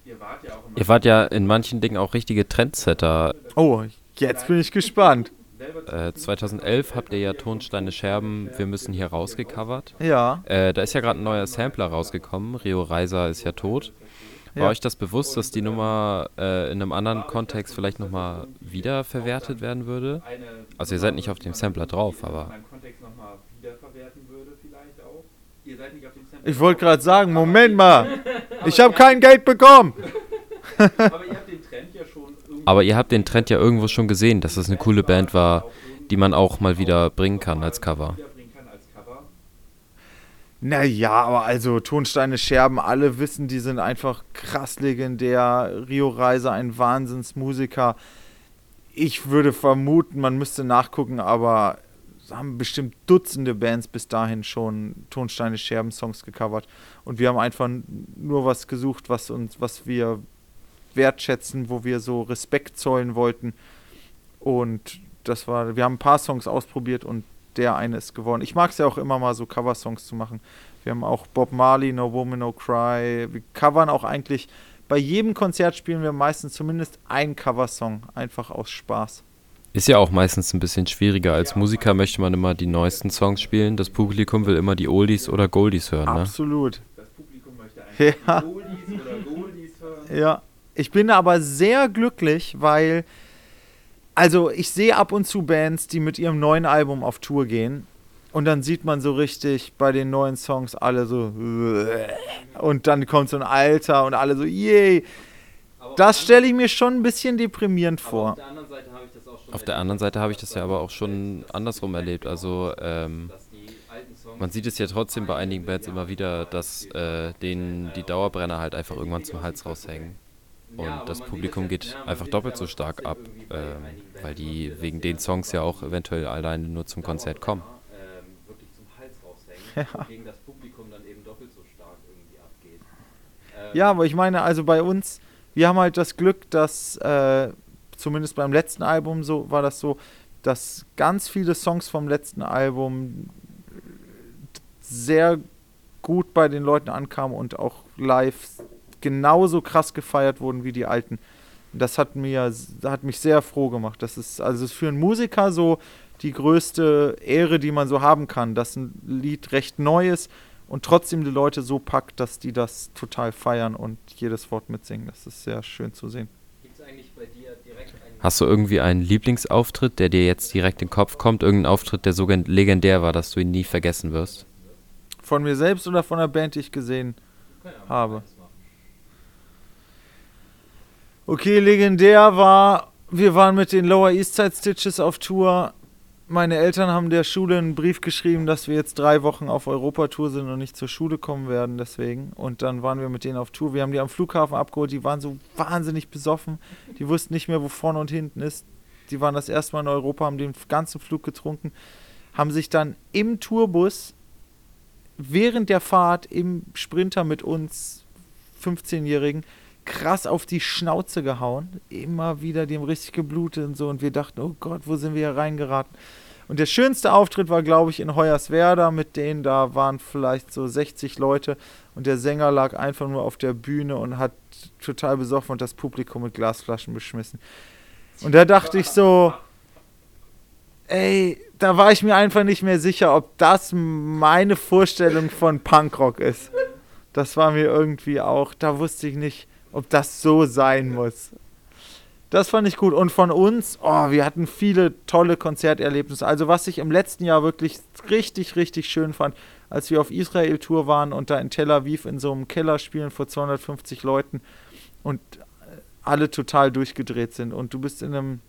Ihr wart ja auch Ihr wart ja in manchen Dingen auch richtige Trendsetter. Oh, jetzt bin ich gespannt. Äh, 2011 habt ihr ja Tonsteine Scherben, wir müssen hier rausgecovert. Ja, Äh, da ist ja gerade ein neuer Sampler rausgekommen. Rio Reiser ist ja tot. War Ja. euch das bewusst, dass die Nummer äh, in einem anderen Kontext vielleicht nochmal wiederverwertet werden würde? Also ihr seid nicht auf dem Sampler drauf, aber ich wollte gerade sagen, Moment mal. Ich habe kein Geld bekommen. <laughs> Aber ihr habt den Trend ja schon irgendwie. Aber ihr habt den Trend ja irgendwo schon gesehen, dass es eine coole Band war, die man auch mal wieder bringen kann als Cover. wiederbringen kann als Cover. Naja, aber also Tonsteine Scherben, alle wissen, die sind einfach krass legendär. Rio Reiser, ein Wahnsinnsmusiker. Ich würde vermuten, man müsste nachgucken, aber haben bestimmt Dutzende Bands bis dahin schon Tonsteine Scherben Songs gecovert. Und wir haben einfach nur was gesucht, was uns, was wir wertschätzen, wo wir so Respekt zollen wollten. Und das war, wir haben ein paar Songs ausprobiert und der eine ist geworden. Ich mag es ja auch immer mal so Coversongs zu machen. Wir haben auch Bob Marley, No Woman, No Cry. Wir covern auch eigentlich, bei jedem Konzert spielen wir meistens zumindest einen Coversong, einfach aus Spaß. Ist ja auch meistens ein bisschen schwieriger. Als Musiker möchte man immer die neuesten Songs spielen. Das Publikum will immer die Oldies oder Goldies hören, ne? Absolut. Das Publikum möchte einfach Ja. Goldies oder Goldies hören. Ja. Ich bin aber sehr glücklich, weil, also ich sehe ab und zu Bands, die mit ihrem neuen Album auf Tour gehen. Und dann sieht man so richtig bei den neuen Songs alle so. Und dann kommt so ein Alter und alle so, yay. Das stelle ich mir schon ein bisschen deprimierend vor. Auf der anderen Seite habe ich das auch schon. Auf der anderen Seite habe ich das ja aber auch schon andersrum erlebt. Also ähm, Dass die alten Songs. man sieht es ja trotzdem bei einigen Bands immer wieder, dass äh, denen die Dauerbrenner halt einfach irgendwann zum Hals raushängen. Und das Publikum geht einfach doppelt so stark ab, ähm, weil die wegen den Songs ja auch eventuell alleine nur zum Konzert kommen. ähm, wirklich zum Hals raushängen, wogegen das Publikum dann eben doppelt so stark irgendwie abgeht. Ähm, Ja, aber ich meine, also bei uns, wir haben halt das Glück, dass, äh, zumindest beim letzten Album so war das so, dass ganz viele Songs vom letzten Album sehr gut bei den Leuten ankamen und auch live genauso krass gefeiert wurden wie die alten. Das hat mir hat mich sehr froh gemacht. Das ist also ist für einen Musiker so die größte Ehre, die man so haben kann, dass ein Lied recht neu ist und trotzdem die Leute so packt, dass die das total feiern und jedes Wort mitsingen. Das ist sehr schön zu sehen. Gibt es eigentlich bei dir direkt einen. Hast du irgendwie einen Lieblingsauftritt, der dir jetzt direkt in den Kopf kommt? Irgendein Auftritt, der so gen- legendär war, dass du ihn nie vergessen wirst? Von mir selbst oder von der Band, die ich gesehen habe. Okay, legendär war, wir waren mit den Lower East Side Stitches auf Tour. Meine Eltern haben der Schule einen Brief geschrieben, dass wir jetzt drei Wochen auf Europatour sind und nicht zur Schule kommen werden, deswegen. Und dann waren wir mit denen auf Tour. Wir haben die am Flughafen abgeholt, die waren so wahnsinnig besoffen. Die wussten nicht mehr, wo vorne und hinten ist. Die waren das erste Mal in Europa, haben den ganzen Flug getrunken, haben sich dann im Tourbus während der Fahrt im Sprinter mit uns 15-Jährigen krass auf die Schnauze gehauen. Immer wieder, die haben richtig geblutet und so. Und wir dachten, oh Gott, wo sind wir hier reingeraten? Und der schönste Auftritt war, glaube ich, in Hoyerswerda mit denen. Da waren vielleicht so 60 Leute. Und der Sänger lag einfach nur auf der Bühne und hat total besoffen und das Publikum mit Glasflaschen beschmissen. Und da dachte ich so, ey, da war ich mir einfach nicht mehr sicher, ob das meine Vorstellung von Punkrock ist. Das war mir irgendwie auch, da wusste ich nicht, ob das so sein muss. Das fand ich gut. Und von uns, oh, wir hatten viele tolle Konzerterlebnisse. Also was ich im letzten Jahr wirklich richtig, richtig schön fand, als wir auf Israel-Tour waren und da in Tel Aviv in so einem Keller spielen vor 250 Leuten und alle total durchgedreht sind. Und du bist in einem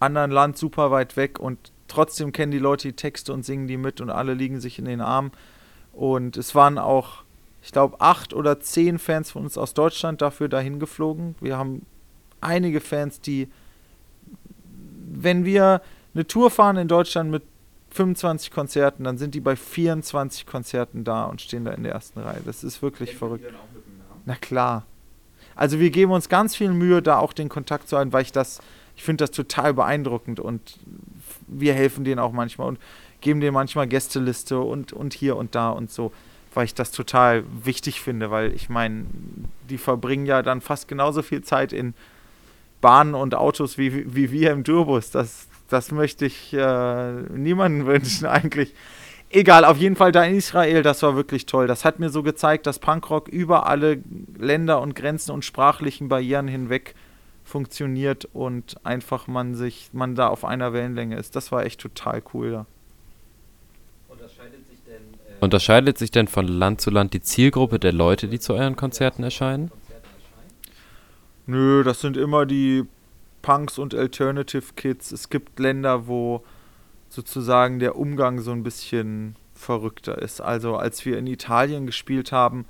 anderen Land super weit weg und trotzdem kennen die Leute die Texte und singen die mit und alle liegen sich in den Armen. Und es waren auch, ich glaube, acht oder zehn Fans von uns aus Deutschland dafür dahin geflogen. Wir haben einige Fans, die, wenn wir eine Tour fahren in Deutschland mit 25 Konzerten, dann sind die bei 24 Konzerten da und stehen da in der ersten Reihe. Das ist wirklich verrückt. Na klar. Also wir geben uns ganz viel Mühe, da auch den Kontakt zu halten, weil ich das, ich finde das total beeindruckend und wir helfen denen auch manchmal und geben denen manchmal Gästeliste und, und hier und da und so, weil ich das total wichtig finde, weil ich meine, die verbringen ja dann fast genauso viel Zeit in Bahnen und Autos wie, wie wir im Tourbus. Das, das möchte ich äh, niemandem <laughs> wünschen eigentlich. Egal, auf jeden Fall da in Israel, das war wirklich toll. Das hat mir so gezeigt, dass Punkrock über alle Länder und Grenzen und sprachlichen Barrieren hinweg funktioniert und einfach man sich, man da auf einer Wellenlänge ist. Das war echt total cool da. Unterscheidet sich denn, äh, Unterscheidet sich denn von Land zu Land die Zielgruppe der Leute, die zu euren Konzerten erscheinen? Nö, das sind immer die Punks und Alternative Kids. Es gibt Länder, wo sozusagen der Umgang so ein bisschen verrückter ist. Also als wir in Italien gespielt haben,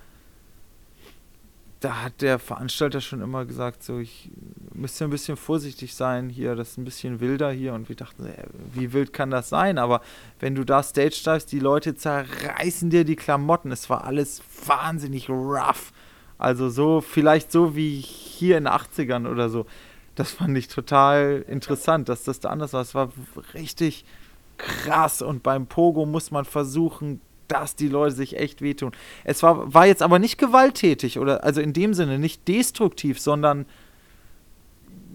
da hat der Veranstalter schon immer gesagt, so ich müsste ein bisschen vorsichtig sein hier, das ist ein bisschen wilder hier und wir dachten, wie wild kann das sein? Aber wenn du da Stage steigst, die Leute zerreißen dir die Klamotten. Es war alles wahnsinnig rough. Also so, vielleicht so wie hier in den 80ern oder so. Das fand ich total interessant, dass das da anders war. Es war richtig krass und beim Pogo muss man versuchen, dass die Leute sich echt wehtun. Es war, war jetzt aber nicht gewalttätig oder also in dem Sinne nicht destruktiv, sondern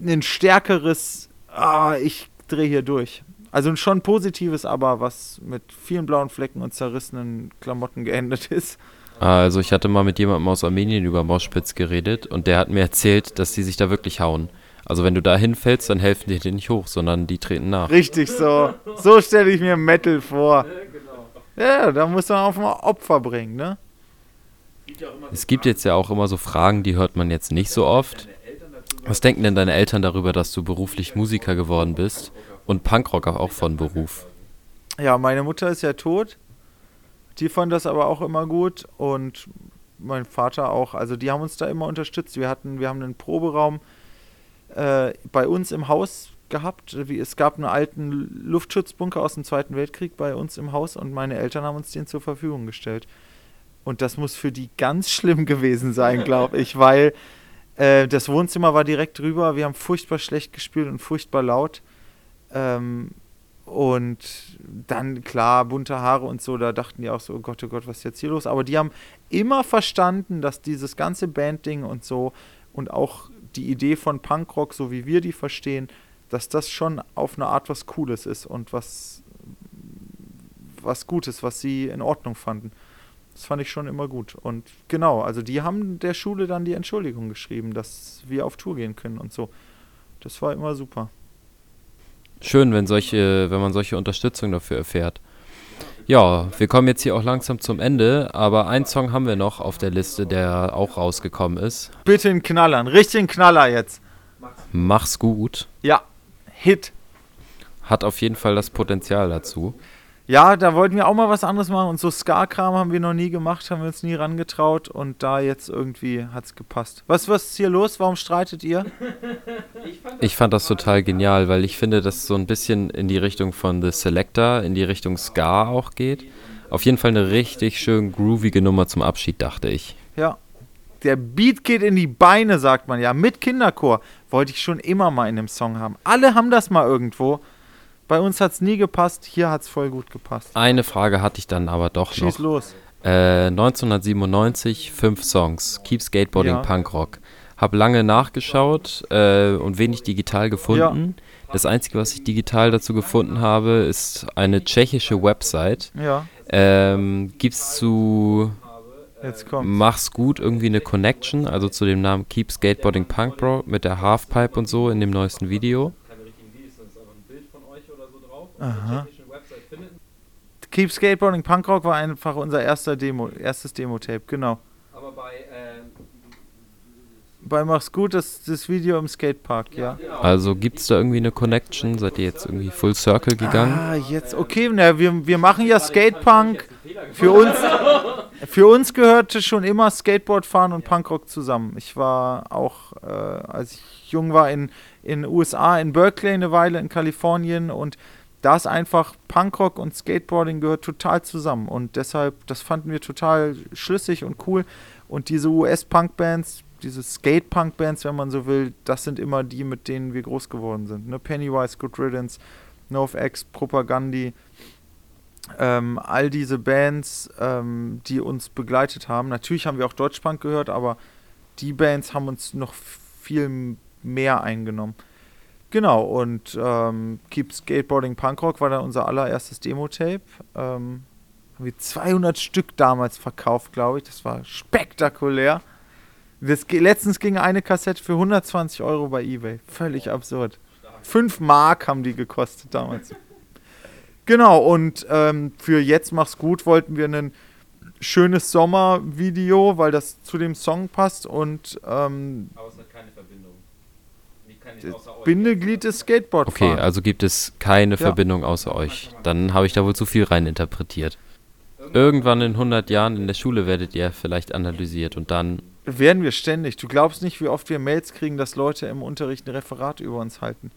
ein stärkeres, ah, ich drehe hier durch. Also schon positives, aber was mit vielen blauen Flecken und zerrissenen Klamotten geendet <laughs> ist. Also ich hatte mal mit jemandem aus Armenien über Moshpits geredet und der hat mir erzählt, dass die sich da wirklich hauen. Also wenn du da hinfällst, dann helfen die dir nicht hoch, sondern die treten nach. Richtig so. So stelle ich mir Metal vor. Ja, da muss man auch mal Opfer bringen, ne? Es gibt jetzt ja auch immer so Fragen, die hört man jetzt nicht so oft. Was denken denn deine Eltern darüber, dass du beruflich Musiker geworden bist und Punkrocker auch von Beruf? Ja, meine Mutter ist ja tot. Die fand das aber auch immer gut und mein Vater auch. Also die haben uns da immer unterstützt. Wir hatten, wir haben einen Proberaum äh, bei uns im Haus gehabt. Wie, es gab einen alten Luftschutzbunker aus dem Zweiten Weltkrieg bei uns im Haus und meine Eltern haben uns den zur Verfügung gestellt. Und das muss für die ganz schlimm gewesen sein, glaube ich, <laughs> weil äh, das Wohnzimmer war direkt drüber. Wir haben furchtbar schlecht gespielt und furchtbar laut. Ähm, und dann, klar, bunte Haare und so, da dachten die auch so, oh Gott, oh Gott, was ist jetzt hier los? Aber die haben immer verstanden, dass dieses ganze Bandding und so und auch die Idee von Punkrock, so wie wir die verstehen, dass das schon auf eine Art was Cooles ist und was, was Gutes, was sie in Ordnung fanden. Das fand ich schon immer gut. Und genau, also die haben der Schule dann die Entschuldigung geschrieben, dass wir auf Tour gehen können und so. Das war immer super. Schön, wenn solche, wenn man solche Unterstützung dafür erfährt. Ja, wir kommen jetzt hier auch langsam zum Ende, aber einen Song haben wir noch auf der Liste, der auch rausgekommen ist. Bitte einen Knaller, einen richtigen Knaller jetzt. Mach's gut. Ja, Hit. Hat auf jeden Fall das Potenzial dazu. Ja, da wollten wir auch mal was anderes machen und so Ska-Kram haben wir noch nie gemacht, haben wir uns nie rangetraut und da jetzt irgendwie hat's gepasst. Was, was ist hier los? Warum streitet ihr? Ich fand das total genial, weil ich finde, dass so ein bisschen in die Richtung von The Selector, in die Richtung Ska auch geht. Auf jeden Fall eine richtig schön groovige Nummer zum Abschied, dachte ich. Ja. Der Beat geht in die Beine, sagt man ja. Mit Kinderchor. Wollte ich schon immer mal in einem Song haben. Alle haben das mal irgendwo. Bei uns hat es nie gepasst, hier hat es voll gut gepasst. Eine Frage hatte ich dann aber doch Schieß noch. los. Äh, 1997, fünf Songs. Keep Skateboarding Ja. Punkrock. Hab lange nachgeschaut äh, und wenig digital gefunden. Das Einzige, was ich digital dazu gefunden habe, ist eine tschechische Website. Ja, Ähm, gibt's zu. Mach's gut irgendwie eine Connection, also zu dem Namen Keep Skateboarding Punk Bro mit der Halfpipe und so in dem neuesten Video. keine richtigen Videos, sondern es ist aber ein Bild von euch oder so drauf. Auf Aha. Keep Skateboarding Punkrock war einfach unser erster Demo, erstes Demo-Tape, genau. aber bei ähm, Bei Mach's gut, das, das Video im Skatepark, ja. genau. Also gibt's da irgendwie eine Connection? Seid ihr jetzt irgendwie Full Circle gegangen? Ah, jetzt, okay, na, wir, wir machen ja Skatepunk. Für uns, <laughs> für uns gehörte schon immer Skateboardfahren und Punkrock zusammen. Ich war auch, äh, als ich jung war, in in USA, in Berkeley eine Weile, in Kalifornien und da ist einfach Punkrock und Skateboarding gehört total zusammen und deshalb, das fanden wir total schlüssig und cool und diese US-Punk-Bands, diese Skate-Punk-Bands, wenn man so will, das sind immer die, mit denen wir groß geworden sind. Ne? Pennywise, Good Riddance, NoFX, Propagandi, ähm, all diese Bands, ähm, die uns begleitet haben. Natürlich haben wir auch Deutschpunk gehört, aber die Bands haben uns noch viel mehr eingenommen. Genau, und ähm, Keep Skateboarding Punkrock war dann unser allererstes Demo-Tape. Ähm, haben wir 200 Stück damals verkauft, glaube ich. Das war spektakulär. Das, letztens ging eine Kassette für 120 Euro bei Ebay. Völlig absurd. 5 Mark haben die gekostet damals. <laughs> Genau, und ähm, für Jetzt mach's gut wollten wir ein schönes Sommervideo, weil das zu dem Song passt und ähm, Aber es hat keine Verbindung. Bindeglied ist Skateboard Okay, fahren. also gibt es keine Ja. Verbindung außer euch. Dann habe ich da wohl zu viel rein interpretiert. Irgendwann in 100 Jahren in der Schule werdet ihr vielleicht analysiert und dann Werden wir ständig. Du glaubst nicht, wie oft wir Mails kriegen, dass Leute im Unterricht ein Referat über uns halten.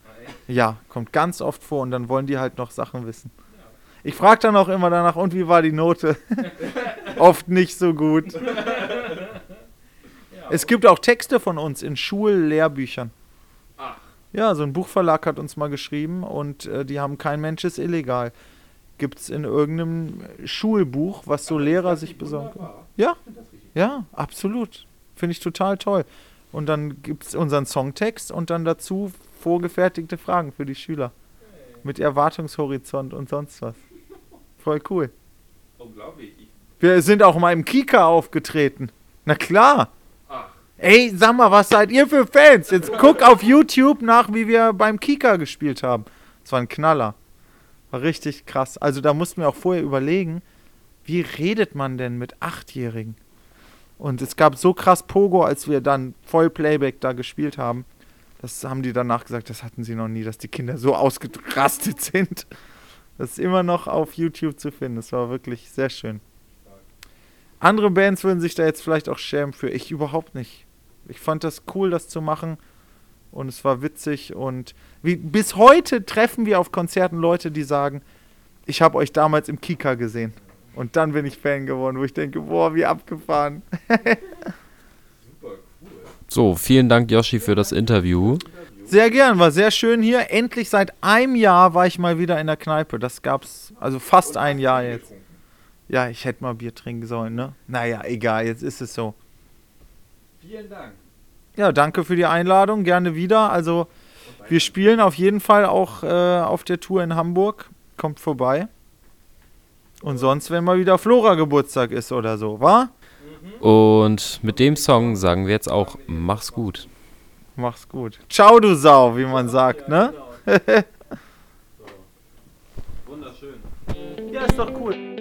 Ja, kommt ganz oft vor und dann wollen die halt noch Sachen wissen. Ich frage dann auch immer danach, und wie war die Note? <laughs> oft nicht so gut. Es gibt auch Texte von uns in Schullehrbüchern. Ja, so ein Buchverlag hat uns mal geschrieben und äh, die haben kein Mensch ist illegal. Gibt es in irgendeinem Schulbuch, was so Lehrer sich besorgen können. Ja, ja, absolut. Finde ich total toll. Und dann gibt es unseren Songtext und dann dazu vorgefertigte Fragen für die Schüler. Mit Erwartungshorizont und sonst was. Voll cool. Unglaublich. Ich, Wir sind auch mal im Kika aufgetreten. Na klar. ach, Ey, sag mal, was seid ihr für Fans? Jetzt guck auf YouTube nach, wie wir beim Kika gespielt haben. Das war ein Knaller. War richtig krass. Also da mussten wir auch vorher überlegen, wie redet man denn mit Achtjährigen? Und es gab so krass Pogo, als wir dann voll Playback da gespielt haben. Das haben die danach gesagt, das hatten sie noch nie, dass die Kinder so ausgerastet sind. Das ist immer noch auf YouTube zu finden. Das war wirklich sehr schön. Andere Bands würden sich da jetzt vielleicht auch schämen für. Ich überhaupt nicht. Ich fand das cool, das zu machen. Und es war witzig. Und wie, bis heute treffen wir auf Konzerten Leute, die sagen, ich habe euch damals im Kika gesehen. Und dann bin ich Fan geworden, wo ich denke, boah, wie abgefahren. <laughs> So, vielen Dank, Yoshi, für das Interview. Sehr gern, war sehr schön hier. Endlich seit einem Jahr war ich mal wieder in der Kneipe. Das gab's, also fast ein Jahr jetzt. Ja, ich hätte mal Bier trinken sollen, ne? Naja, egal, jetzt ist es so. vielen Dank. Ja, danke für die Einladung, gerne wieder. Also, wir spielen auf jeden Fall auch äh, auf der Tour in Hamburg. Kommt vorbei. Und sonst, wenn mal wieder Flora-Geburtstag ist oder so, wa? Und mit dem Song sagen wir jetzt auch, mach's gut. Mach's gut. Ciao, du Sau, wie man sagt, ne? Wunderschön. <laughs> Ja, ist doch cool.